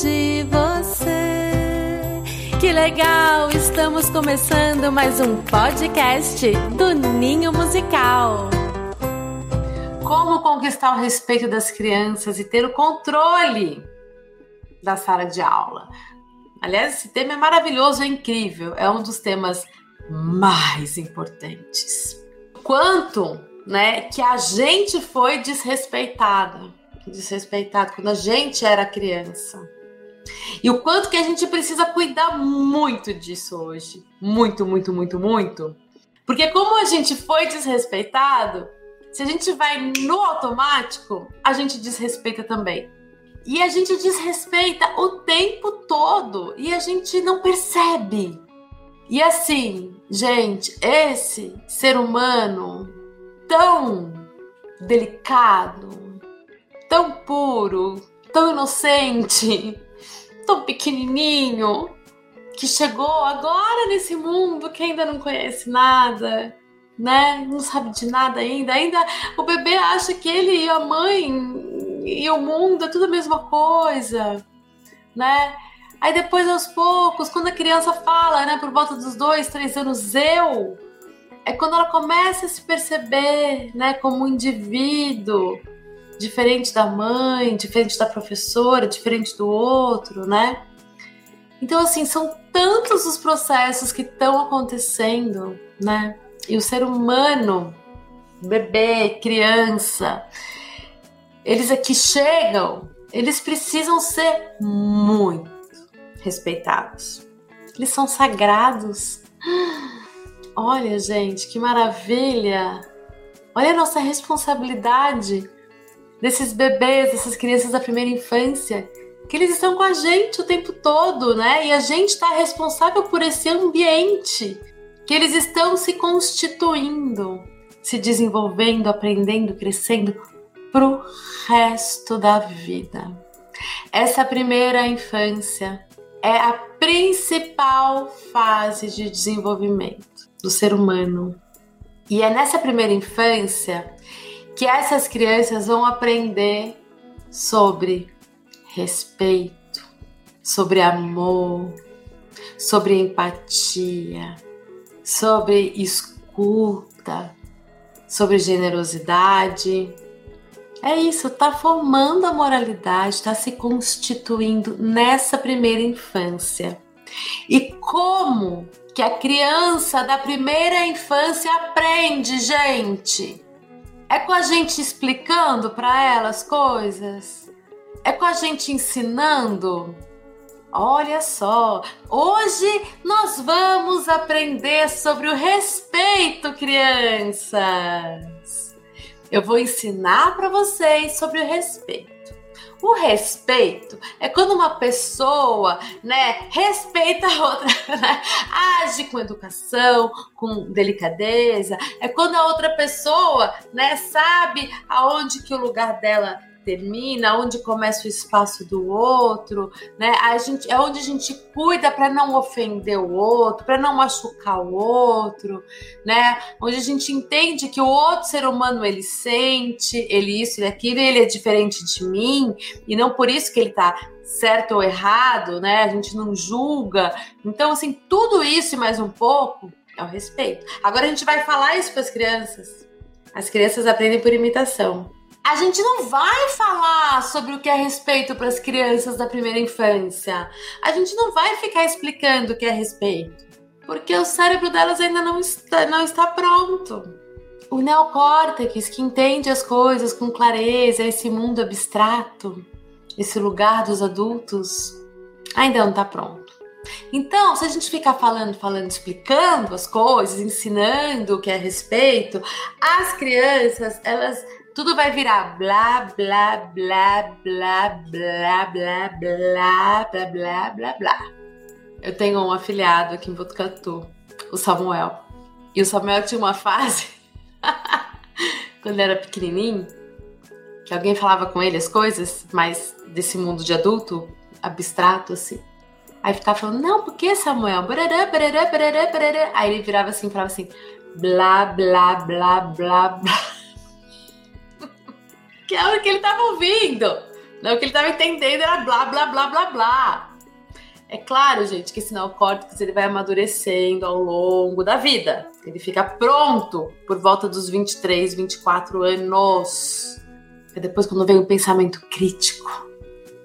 de você. Que legal! Estamos começando mais um podcast do Ninho Musical. Como conquistar o respeito das crianças e ter o controle da sala de aula. Aliás, esse tema é maravilhoso, é incrível, é um dos temas mais importantes. Quanto, né, que a gente foi desrespeitada, desrespeitado quando a gente era criança. E o quanto que a gente precisa cuidar muito disso hoje. Muito, muito, muito, muito. Porque como a gente foi desrespeitado, se a gente vai no automático, a gente desrespeita também. E a gente desrespeita o tempo todo e a gente não percebe. E assim, gente, esse ser humano tão delicado, tão puro, tão inocente, tão pequenininho, que chegou agora nesse mundo que ainda não conhece nada, né? Não sabe de nada ainda. Ainda o bebê acha que ele e a mãe e o mundo é tudo a mesma coisa, né? Aí depois, aos poucos, quando a criança fala, né, por volta dos dois, três anos, eu, é quando ela começa a se perceber, né, como um indivíduo, diferente da mãe, diferente da professora, diferente do outro, né? Então, assim, são tantos os processos que estão acontecendo, né? E o ser humano, bebê, criança, eles aqui chegam, eles precisam ser muito respeitados. Eles são sagrados. Olha, gente, que maravilha! Olha a nossa responsabilidade desses bebês, dessas crianças da primeira infância, que eles estão com a gente o tempo todo, né? E a gente está responsável por esse ambiente, que eles estão se constituindo, se desenvolvendo, aprendendo, crescendo pro resto da vida. Essa primeira infância é a principal fase de desenvolvimento do ser humano. E é nessa primeira infância que essas crianças vão aprender sobre respeito, sobre amor, sobre empatia, sobre escuta, sobre generosidade. É isso, tá formando a moralidade, está se constituindo nessa primeira infância. E como que a criança da primeira infância aprende, gente? É com a gente explicando para ela as coisas? É com a gente ensinando? Olha só, hoje nós vamos aprender sobre o respeito, crianças. Eu vou ensinar para vocês sobre o respeito. O respeito é quando uma pessoa, né, respeita a outra, né? age com educação, com delicadeza. É quando a outra pessoa, né, sabe aonde que o lugar dela termina, onde começa o espaço do outro, né? A gente é onde a gente cuida para não ofender o outro, para não machucar o outro, né? Onde a gente entende que o outro ser humano ele sente, ele isso e aquilo, ele é diferente de mim e não por isso que ele tá certo ou errado, né? A gente não julga. Então, assim, tudo isso e mais um pouco é o respeito. Agora a gente vai falar isso para as crianças. As crianças aprendem por imitação a gente não vai falar sobre o que é respeito para as crianças da primeira infância. A gente não vai ficar explicando o que é respeito, porque o cérebro delas ainda não está, não está pronto. O neocórtex, que entende as coisas com clareza, esse mundo abstrato, esse lugar dos adultos, ainda não está pronto. Então, se a gente ficar falando, falando, explicando as coisas, ensinando o que é respeito, as crianças, elas tudo vai virar blá, blá, blá, blá, blá, blá, blá, blá, blá, blá, blá. Eu tenho um afilhado aqui em Botucatu, o Samuel. E o Samuel tinha uma fase, quando era pequenininho, que alguém falava com ele as coisas, mais desse mundo de adulto, abstrato, assim. Aí ficava falando, não, por que Samuel? Barará, barará, barará, barará. Aí ele virava assim, falava assim, blá, blá, blá, blá, blá que é hora que ele tava ouvindo. Não, o que ele estava entendendo era blá, blá, blá, blá, blá. É claro, gente, que esse neocórtex ele vai amadurecendo ao longo da vida. Ele fica pronto por volta dos 23, 24 anos. E depois, quando vem o pensamento crítico.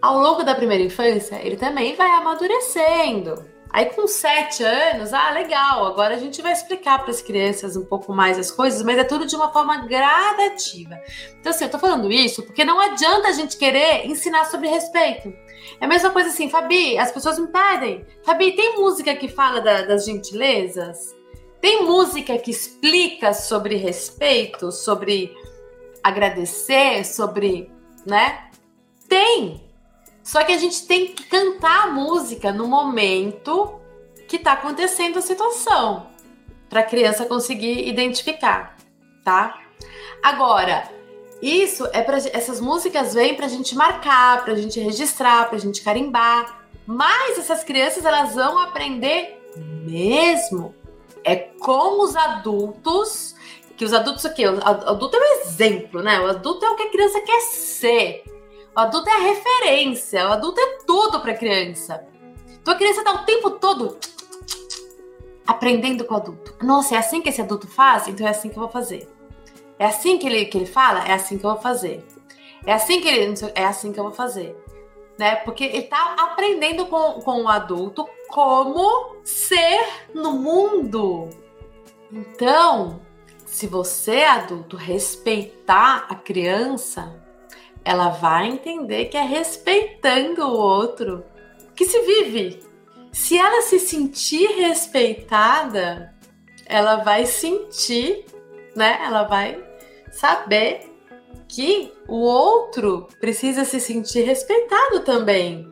Ao longo da primeira infância, ele também vai amadurecendo. Aí com sete anos, ah, legal, agora a gente vai explicar para as crianças um pouco mais as coisas, mas é tudo de uma forma gradativa. Então, assim, eu tô falando isso porque não adianta a gente querer ensinar sobre respeito. É a mesma coisa assim, Fabi, as pessoas me pedem, Fabi, tem música que fala da, das gentilezas? Tem música que explica sobre respeito, sobre agradecer, sobre, né? Tem. Só que a gente tem que cantar a música no momento que está acontecendo a situação, para a criança conseguir identificar, tá? Agora, isso é para essas músicas vêm para a gente marcar, para a gente registrar, para a gente carimbar. Mas essas crianças elas vão aprender mesmo é com os adultos, que os adultos o quê? O adulto é um exemplo, né? O adulto é o que a criança quer ser. O adulto é a referência, o adulto é tudo para a criança. Então a criança está o tempo todo aprendendo com o adulto. Nossa, é assim que esse adulto faz? Então é assim que eu vou fazer. É assim que ele, que ele fala? É assim que eu vou fazer. É assim que ele. É assim que eu vou fazer. Né? Porque ele está aprendendo com, com o adulto como ser no mundo. Então, se você, adulto, respeitar a criança, ela vai entender que é respeitando o outro que se vive. Se ela se sentir respeitada, ela vai sentir, né? Ela vai saber que o outro precisa se sentir respeitado também.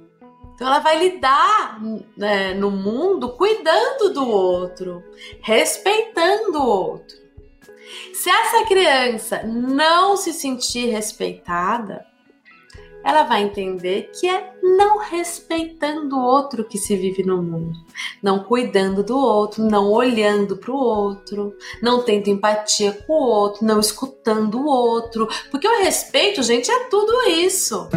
Então ela vai lidar né, no mundo cuidando do outro, respeitando o outro. Se essa criança não se sentir respeitada, ela vai entender que é não respeitando o outro que se vive no mundo, não cuidando do outro, não olhando para o outro, não tendo empatia com o outro, não escutando o outro, porque o respeito, gente, é tudo isso.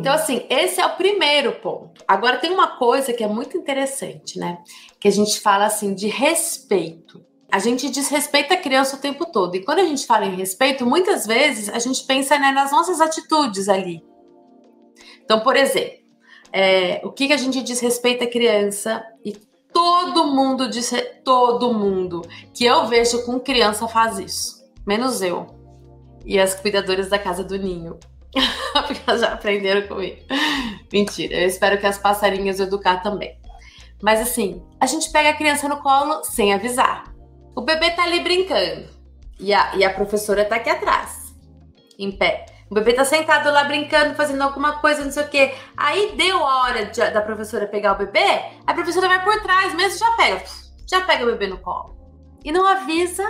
Então, assim, esse é o primeiro ponto. Agora, tem uma coisa que é muito interessante, né? Que a gente fala assim de respeito a gente desrespeita a criança o tempo todo. E quando a gente fala em respeito, muitas vezes a gente pensa né, nas nossas atitudes ali. Então, por exemplo, é, o que, que a gente desrespeita a criança e todo mundo diz todo mundo que eu vejo com criança faz isso, menos eu e as cuidadoras da casa do ninho. Porque elas já aprenderam comigo. Mentira, eu espero que as passarinhas educar também. Mas assim, a gente pega a criança no colo sem avisar. O bebê tá ali brincando. E a, e a professora tá aqui atrás, em pé. O bebê tá sentado lá brincando, fazendo alguma coisa, não sei o quê. Aí deu a hora de, da professora pegar o bebê, a professora vai por trás mesmo já pega. Já pega o bebê no colo. E não avisa,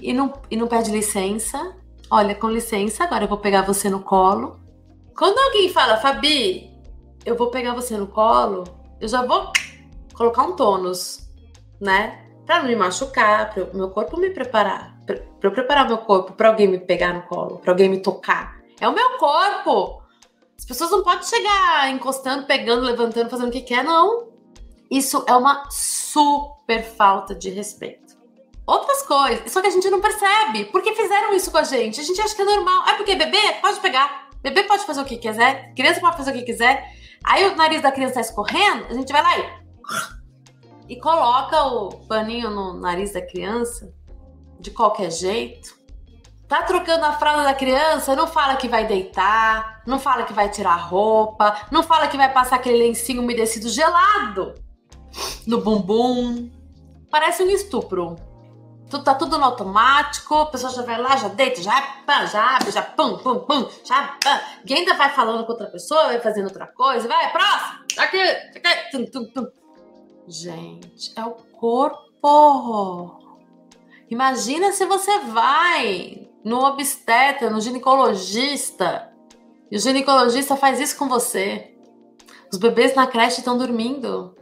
e não, e não pede licença. Olha, com licença, agora eu vou pegar você no colo. Quando alguém fala, Fabi, eu vou pegar você no colo, eu já vou colocar um tônus, né? para não me machucar, para o meu corpo me preparar, para eu preparar meu corpo para alguém me pegar no colo, para alguém me tocar. É o meu corpo. As pessoas não podem chegar encostando, pegando, levantando, fazendo o que quer, não. Isso é uma super falta de respeito. Outras coisas, só que a gente não percebe. Por que fizeram isso com a gente? A gente acha que é normal. É porque bebê pode pegar. Bebê pode fazer o que quiser. Criança pode fazer o que quiser. Aí o nariz da criança tá escorrendo, a gente vai lá e e coloca o paninho no nariz da criança de qualquer jeito. Tá trocando a fralda da criança, não fala que vai deitar, não fala que vai tirar a roupa, não fala que vai passar aquele lencinho umedecido gelado no bumbum. Parece um estupro. Tudo, tá tudo no automático, a pessoa já vai lá, já deita, já pá, já abre, já pum, pum, pum, já pá. E ainda vai falando com outra pessoa, vai fazendo outra coisa, vai, próximo, aqui, aqui, tum, tum, tum. Gente, é o corpo. Imagina se você vai no obstetra, no ginecologista, e o ginecologista faz isso com você. Os bebês na creche estão dormindo.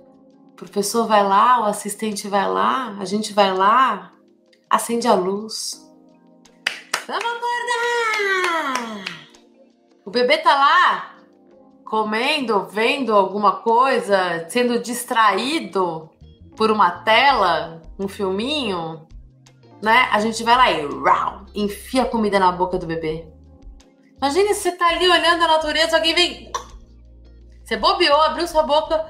O professor vai lá, o assistente vai lá, a gente vai lá, acende a luz. Vamos acordar! O bebê tá lá comendo, vendo alguma coisa, sendo distraído por uma tela, um filminho, né? A gente vai lá e rau, enfia a comida na boca do bebê. Imagine você tá ali olhando a natureza, alguém vem. Você bobeou, abriu sua boca.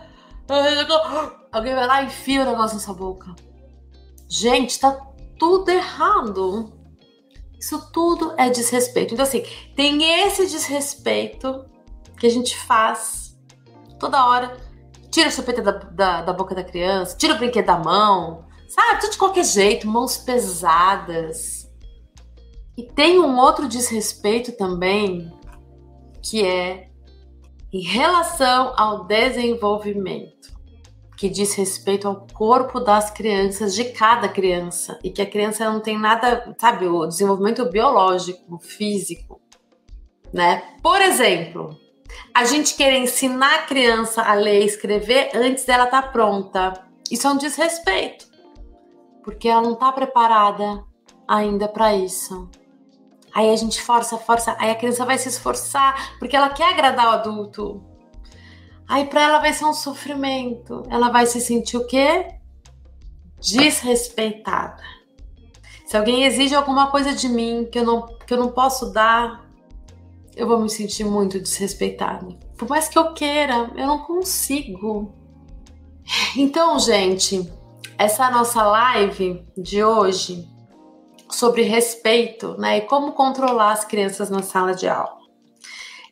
Alguém vai lá e enfia o negócio na sua boca. Gente, tá tudo errado. Isso tudo é desrespeito. Então, assim, tem esse desrespeito que a gente faz toda hora. Tira a chupeta da, da, da boca da criança, tira o brinquedo da mão, sabe? Tudo de qualquer jeito, mãos pesadas. E tem um outro desrespeito também, que é em relação ao desenvolvimento que diz respeito ao corpo das crianças, de cada criança, e que a criança não tem nada, sabe, o desenvolvimento biológico, físico, né? Por exemplo, a gente querer ensinar a criança a ler e escrever antes dela estar tá pronta. Isso é um desrespeito, porque ela não está preparada ainda para isso. Aí a gente força, força, aí a criança vai se esforçar porque ela quer agradar o adulto. Aí para ela vai ser um sofrimento. Ela vai se sentir o quê? Desrespeitada. Se alguém exige alguma coisa de mim que eu não, que eu não posso dar, eu vou me sentir muito desrespeitada. Por mais que eu queira, eu não consigo. Então, gente, essa nossa live de hoje sobre respeito, né, e como controlar as crianças na sala de aula.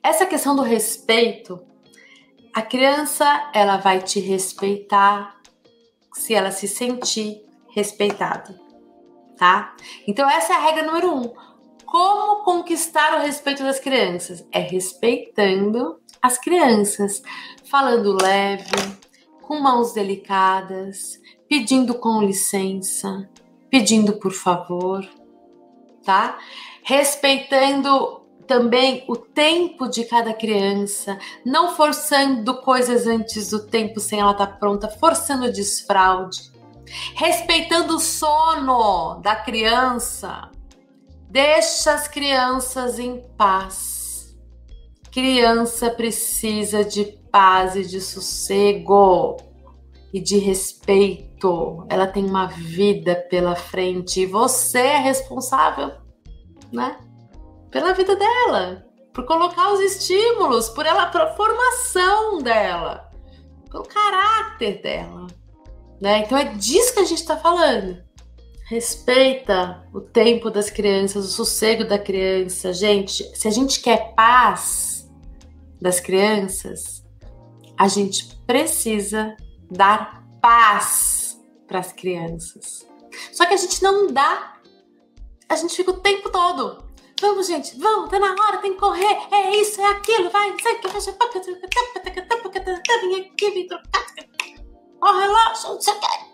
Essa questão do respeito a criança, ela vai te respeitar se ela se sentir respeitada, tá? Então essa é a regra número um. Como conquistar o respeito das crianças? É respeitando as crianças, falando leve, com mãos delicadas, pedindo com licença, pedindo por favor, tá? Respeitando também o tempo de cada criança, não forçando coisas antes do tempo sem ela estar tá pronta, forçando o desfraude, respeitando o sono da criança. Deixa as crianças em paz. Criança precisa de paz e de sossego e de respeito. Ela tem uma vida pela frente e você é responsável, né? Pela vida dela, por colocar os estímulos, por ela, a formação dela, pelo caráter dela, né? Então é disso que a gente está falando. Respeita o tempo das crianças, o sossego da criança, gente. Se a gente quer paz das crianças, a gente precisa dar paz para as crianças. Só que a gente não dá. A gente fica o tempo todo Vamos, gente, vamos, tá na hora, tem que correr. É isso, é aquilo, vai, sei que vai vem aqui, vem trocar. Ó, relógio, não sei o que.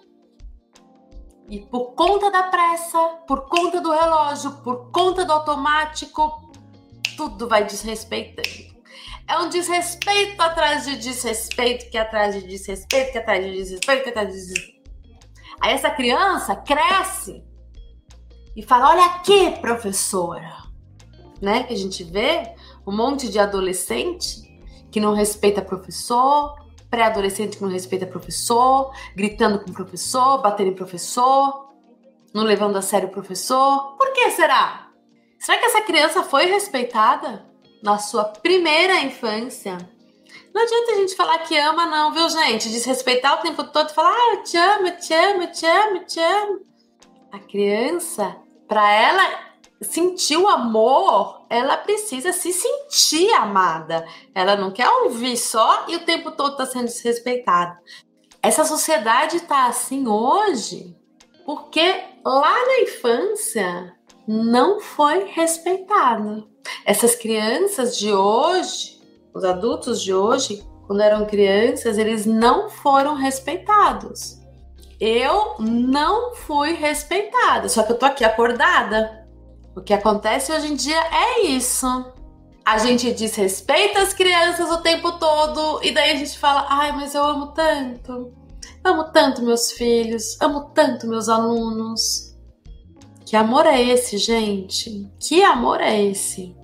E por conta da pressa, por conta do relógio, por conta do automático, tudo vai desrespeitando. É um desrespeito atrás de desrespeito, que atrás de desrespeito, que atrás de desrespeito, que atrás de desrespeito. Aí essa criança cresce e fala: Olha aqui, professora né? Que a gente vê um monte de adolescente que não respeita professor, pré-adolescente que não respeita professor, gritando com o professor, batendo em professor, não levando a sério o professor. Por que será? Será que essa criança foi respeitada na sua primeira infância? Não adianta a gente falar que ama, não, viu, gente? Desrespeitar o tempo todo e falar, ah, eu te amo, eu te amo, eu te amo, eu te amo. A criança, para ela sentir o amor, ela precisa se sentir amada. Ela não quer ouvir só e o tempo todo está sendo desrespeitada. Essa sociedade está assim hoje porque lá na infância não foi respeitada. Essas crianças de hoje, os adultos de hoje, quando eram crianças, eles não foram respeitados. Eu não fui respeitada, só que eu tô aqui acordada o que acontece hoje em dia é isso. A gente desrespeita as crianças o tempo todo e daí a gente fala: ai, mas eu amo tanto. Amo tanto meus filhos, amo tanto meus alunos. Que amor é esse, gente? Que amor é esse?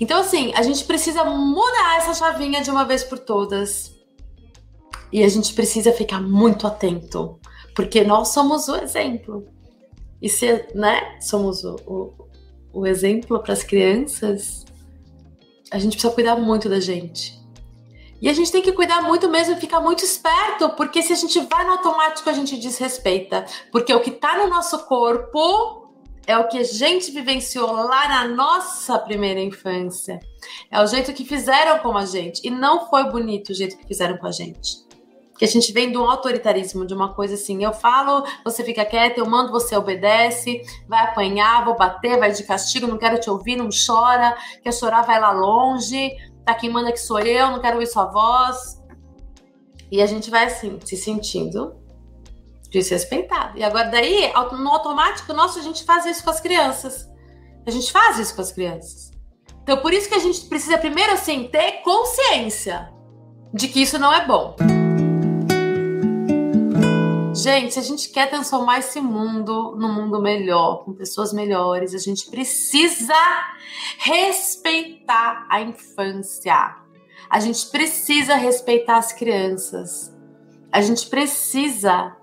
Então, assim, a gente precisa mudar essa chavinha de uma vez por todas. E a gente precisa ficar muito atento, porque nós somos o exemplo. E se né, somos o, o, o exemplo para as crianças, a gente precisa cuidar muito da gente. E a gente tem que cuidar muito mesmo ficar muito esperto, porque se a gente vai no automático, a gente desrespeita. Porque o que está no nosso corpo é o que a gente vivenciou lá na nossa primeira infância. É o jeito que fizeram com a gente. E não foi bonito o jeito que fizeram com a gente. Que a gente vem de um autoritarismo, de uma coisa assim: eu falo, você fica quieta, eu mando, você obedece, vai apanhar, vou bater, vai de castigo, não quero te ouvir, não chora, quer chorar, vai lá longe tá quem manda que sou eu, não quero ouvir sua voz. E a gente vai assim, se sentindo desrespeitado. E agora daí, no automático nosso, a gente faz isso com as crianças. A gente faz isso com as crianças. Então por isso que a gente precisa primeiro assim ter consciência de que isso não é bom. Gente, se a gente quer transformar esse mundo num mundo melhor, com pessoas melhores, a gente precisa respeitar a infância. A gente precisa respeitar as crianças. A gente precisa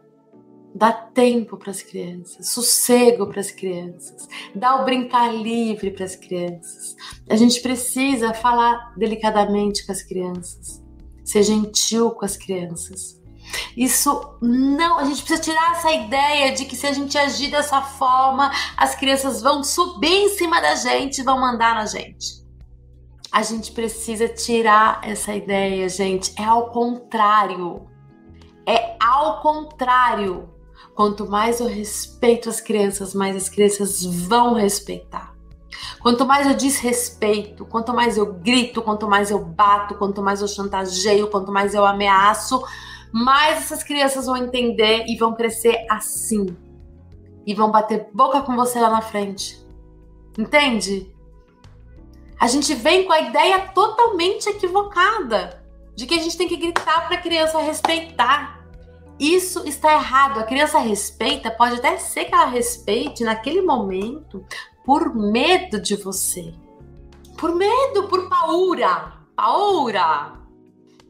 dar tempo para as crianças, sossego para as crianças, dar o brincar livre para as crianças. A gente precisa falar delicadamente com as crianças, ser gentil com as crianças. Isso não, a gente precisa tirar essa ideia de que se a gente agir dessa forma, as crianças vão subir em cima da gente vão mandar na gente. A gente precisa tirar essa ideia, gente. É ao contrário. É ao contrário. Quanto mais eu respeito as crianças, mais as crianças vão respeitar. Quanto mais eu desrespeito, quanto mais eu grito, quanto mais eu bato, quanto mais eu chantageio, quanto mais eu ameaço, mais essas crianças vão entender e vão crescer assim. E vão bater boca com você lá na frente. Entende? A gente vem com a ideia totalmente equivocada de que a gente tem que gritar para a criança respeitar. Isso está errado. A criança respeita, pode até ser que ela respeite naquele momento por medo de você. Por medo, por paura. Paura!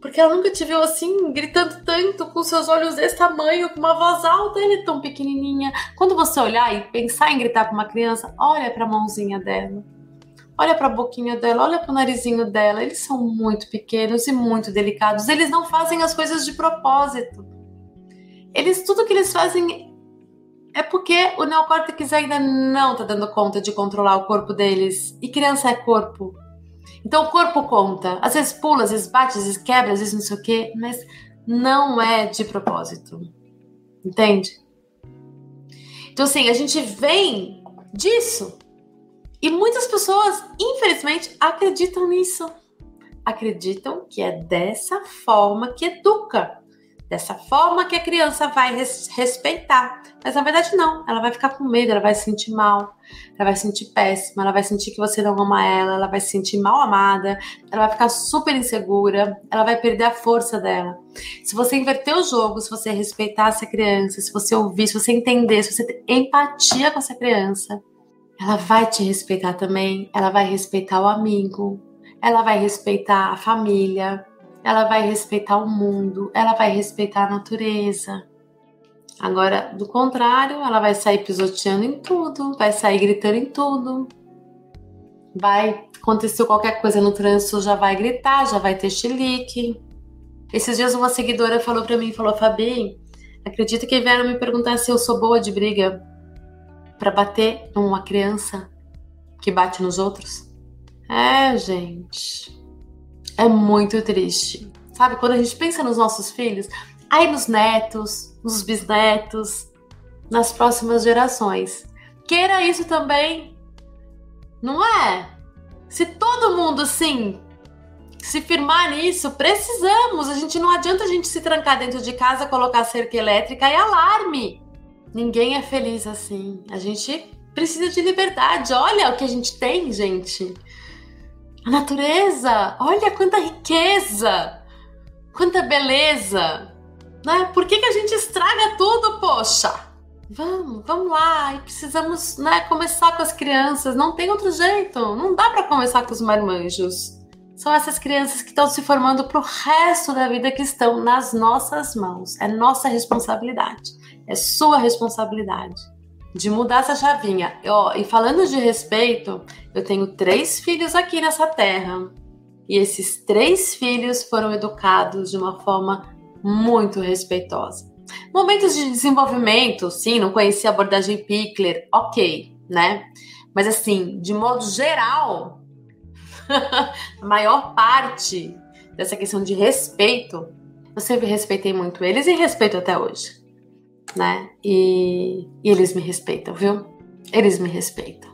Porque ela nunca te viu assim, gritando tanto, com seus olhos desse tamanho, com uma voz alta, ele é tão pequenininha. Quando você olhar e pensar em gritar para uma criança, olha para a mãozinha dela. Olha para a boquinha dela, olha para o narizinho dela. Eles são muito pequenos e muito delicados. Eles não fazem as coisas de propósito. Eles tudo que eles fazem é porque o neocórtex ainda não está dando conta de controlar o corpo deles. E criança é corpo. Então o corpo conta. Às vezes pula, às vezes bate, às vezes quebra, às vezes não sei o quê, mas não é de propósito. Entende? Então, assim, a gente vem disso. E muitas pessoas, infelizmente, acreditam nisso. Acreditam que é dessa forma que educa. Dessa forma que a criança vai res respeitar. Mas na verdade não, ela vai ficar com medo, ela vai se sentir mal, ela vai se sentir péssima, ela vai sentir que você não ama ela, ela vai se sentir mal amada, ela vai ficar super insegura, ela vai perder a força dela. Se você inverter o jogo, se você respeitar essa criança, se você ouvir, se você entender, se você ter empatia com essa criança, ela vai te respeitar também, ela vai respeitar o amigo, ela vai respeitar a família, ela vai respeitar o mundo, ela vai respeitar a natureza. Agora, do contrário, ela vai sair pisoteando em tudo, vai sair gritando em tudo. Vai acontecer qualquer coisa no trânsito, já vai gritar, já vai ter chilique. Esses dias uma seguidora falou para mim, falou: "Fabi, acredita que vieram me perguntar se eu sou boa de briga para bater numa criança que bate nos outros?" É, gente. É muito triste. Sabe, quando a gente pensa nos nossos filhos, aí nos netos, nos bisnetos, nas próximas gerações. Queira isso também, não é? Se todo mundo, assim, se firmar nisso, precisamos. A gente não adianta a gente se trancar dentro de casa, colocar cerca elétrica e alarme. Ninguém é feliz assim. A gente precisa de liberdade. Olha o que a gente tem, gente. A natureza, olha quanta riqueza, quanta beleza. Né? Por que, que a gente estraga tudo, poxa? Vamos, vamos lá. E precisamos né, começar com as crianças. Não tem outro jeito. Não dá para começar com os marmanjos. São essas crianças que estão se formando para o resto da vida que estão nas nossas mãos. É nossa responsabilidade. É sua responsabilidade de mudar essa chavinha. Eu, e falando de respeito, eu tenho três filhos aqui nessa terra. E esses três filhos foram educados de uma forma muito respeitosa. Momentos de desenvolvimento, sim, não conhecia a abordagem Pickler, ok, né? Mas assim, de modo geral, a maior parte dessa questão de respeito, eu sempre respeitei muito eles e respeito até hoje, né? E, e eles me respeitam, viu? Eles me respeitam.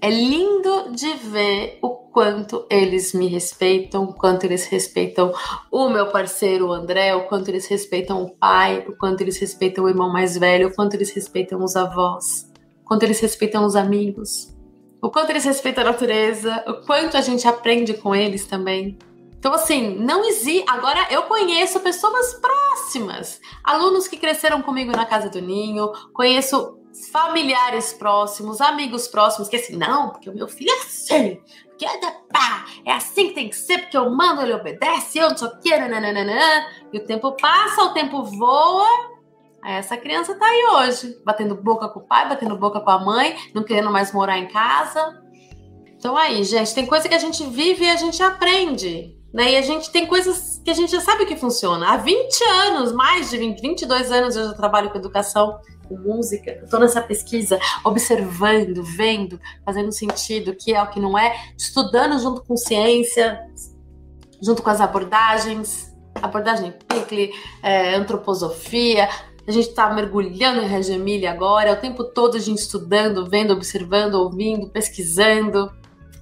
É lindo de ver o quanto eles me respeitam, o quanto eles respeitam o meu parceiro André, o quanto eles respeitam o pai, o quanto eles respeitam o irmão mais velho, o quanto eles respeitam os avós, o quanto eles respeitam os amigos, o quanto eles respeitam a natureza, o quanto a gente aprende com eles também. Então, assim, não existe. Agora eu conheço pessoas próximas, alunos que cresceram comigo na casa do Ninho, conheço familiares próximos, amigos próximos, que assim, não, porque o meu filho é assim, porque é, pá, é assim que tem que ser, porque eu mando, ele obedece, eu não sei o que, nananana, e o tempo passa, o tempo voa, aí essa criança tá aí hoje, batendo boca com o pai, batendo boca com a mãe, não querendo mais morar em casa. Então aí, gente, tem coisa que a gente vive e a gente aprende. Né? E a gente tem coisas que a gente já sabe que funciona. Há 20 anos, mais de 20, 22 anos eu já trabalho com educação com música, tô nessa pesquisa, observando, vendo, fazendo sentido, o que é, o que não é, estudando junto com ciência, junto com as abordagens, abordagem Pickle, é, antroposofia, a gente está mergulhando em Reggio Emilia agora, o tempo todo a gente estudando, vendo, observando, ouvindo, pesquisando,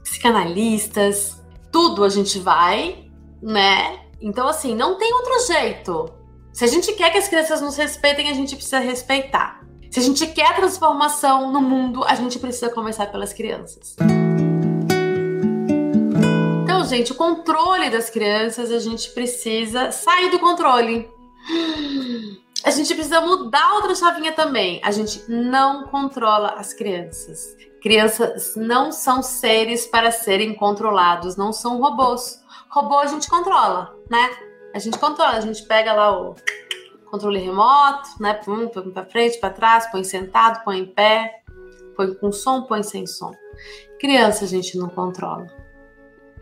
psicanalistas, tudo a gente vai, né? Então, assim, não tem outro jeito. Se a gente quer que as crianças nos respeitem, a gente precisa respeitar. Se a gente quer transformação no mundo, a gente precisa começar pelas crianças. Então, gente, o controle das crianças, a gente precisa sair do controle. A gente precisa mudar outra chavinha também. A gente não controla as crianças. Crianças não são seres para serem controlados, não são robôs. Robô a gente controla, né? A gente controla, a gente pega lá o controle remoto, né? Põe para frente, para trás, põe sentado, põe em pé, põe com som, põe sem som. Criança a gente não controla,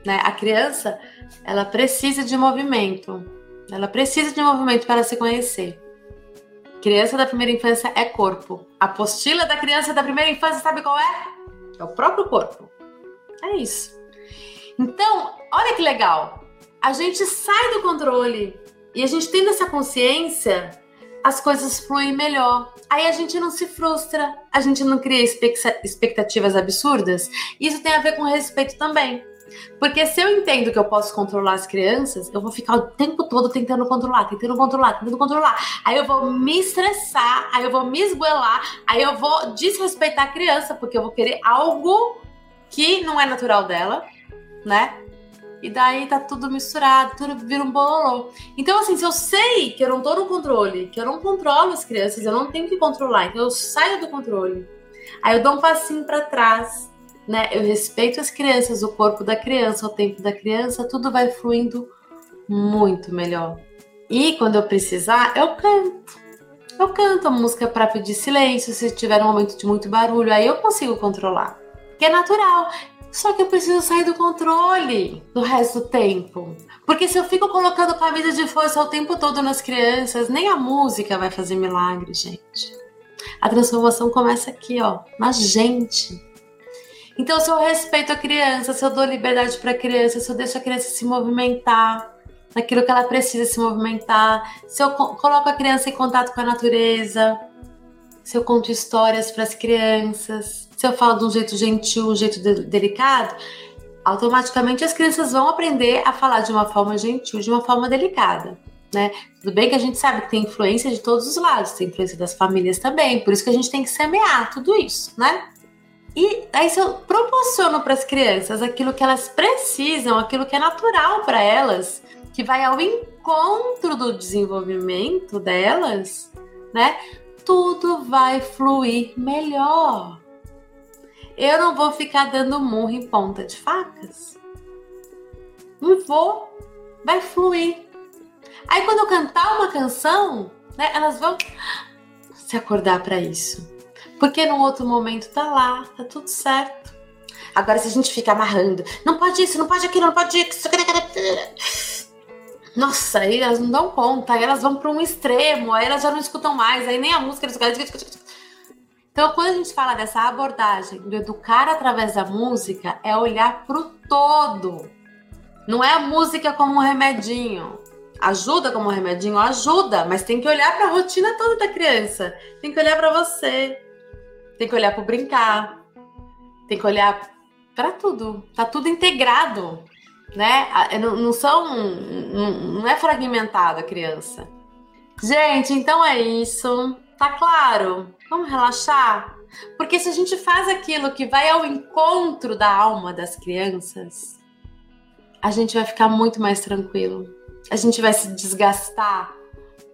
né? A criança, ela precisa de movimento. Ela precisa de movimento para se conhecer. Criança da primeira infância é corpo. A apostila da criança da primeira infância, sabe qual é? É o próprio corpo. É isso. Então, olha que legal a gente sai do controle e a gente tendo essa consciência, as coisas fluem melhor. Aí a gente não se frustra, a gente não cria expectativas absurdas. Isso tem a ver com respeito também. Porque se eu entendo que eu posso controlar as crianças, eu vou ficar o tempo todo tentando controlar, tentando controlar, tentando controlar. Aí eu vou me estressar, aí eu vou me esgoelar, aí eu vou desrespeitar a criança, porque eu vou querer algo que não é natural dela, né? E daí tá tudo misturado, tudo vira um bololô. Então, assim, se eu sei que eu não tô no controle, que eu não controlo as crianças, eu não tenho que controlar, então eu saio do controle. Aí eu dou um passinho para trás, né? Eu respeito as crianças, o corpo da criança, o tempo da criança, tudo vai fluindo muito melhor. E quando eu precisar, eu canto. Eu canto a música para pedir silêncio, se tiver um momento de muito barulho, aí eu consigo controlar. Que é natural. Só que eu preciso sair do controle do resto do tempo. Porque se eu fico colocando camisa de força o tempo todo nas crianças, nem a música vai fazer milagre, gente. A transformação começa aqui, ó, na gente. Então, se eu respeito a criança, se eu dou liberdade para a criança, se eu deixo a criança se movimentar naquilo que ela precisa se movimentar, se eu coloco a criança em contato com a natureza, se eu conto histórias para as crianças, se eu falo de um jeito gentil, um jeito de delicado, automaticamente as crianças vão aprender a falar de uma forma gentil, de uma forma delicada. Né? Tudo bem que a gente sabe que tem influência de todos os lados, tem influência das famílias também, por isso que a gente tem que semear tudo isso, né? E aí se eu proporciono para as crianças aquilo que elas precisam, aquilo que é natural para elas, que vai ao encontro do desenvolvimento delas, né? tudo vai fluir melhor. Eu não vou ficar dando murro em ponta de facas. Não vou. Vai fluir. Aí quando eu cantar uma canção, né, elas vão se acordar para isso. Porque no outro momento tá lá, tá tudo certo. Agora, se a gente fica amarrando, não pode isso, não pode aquilo, não pode isso. Nossa, aí elas não dão conta, aí elas vão para um extremo, aí elas já não escutam mais, aí nem a música eles Então, quando a gente fala dessa abordagem do educar através da música, é olhar para o todo. Não é a música como um remedinho. Ajuda como um remedinho? Ajuda, mas tem que olhar para a rotina toda da criança. Tem que olhar para você. Tem que olhar para brincar. Tem que olhar para tudo. Tá tudo integrado, né? É, não, não são, não, é fragmentada a criança. Gente, então é isso. Tá claro? Vamos relaxar? Porque se a gente faz aquilo que vai ao encontro da alma das crianças, a gente vai ficar muito mais tranquilo a gente vai se desgastar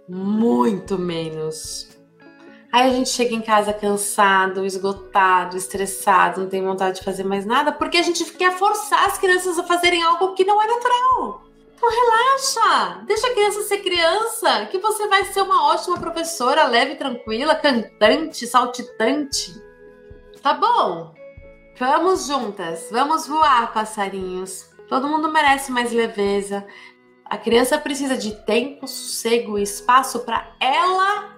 muito menos. Aí a gente chega em casa cansado, esgotado, estressado, não tem vontade de fazer mais nada, porque a gente quer forçar as crianças a fazerem algo que não é natural. Então relaxa, deixa a criança ser criança, que você vai ser uma ótima professora, leve, tranquila, cantante, saltitante. Tá bom? Vamos juntas, vamos voar, passarinhos. Todo mundo merece mais leveza, a criança precisa de tempo, sossego e espaço para ela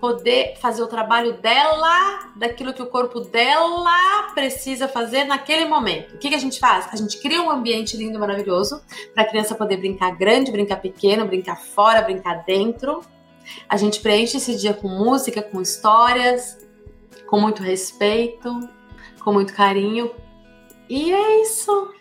poder fazer o trabalho dela, daquilo que o corpo dela precisa fazer naquele momento. O que, que a gente faz? A gente cria um ambiente lindo, maravilhoso, para a criança poder brincar grande, brincar pequeno, brincar fora, brincar dentro. A gente preenche esse dia com música, com histórias, com muito respeito, com muito carinho. E é isso.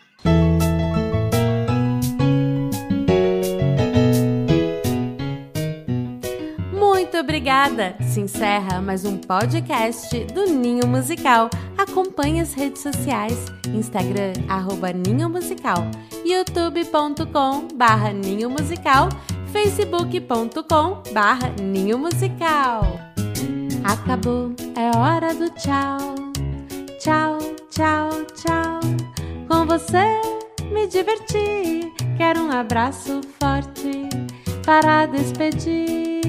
Obrigada! Se encerra mais um podcast do Ninho Musical. Acompanhe as redes sociais, Instagram, arroba Ninho Musical, youtube.com barra Ninho Musical, facebook.com barra Ninho Musical. Acabou, é hora do tchau. Tchau, tchau, tchau. Com você me diverti, quero um abraço forte para despedir.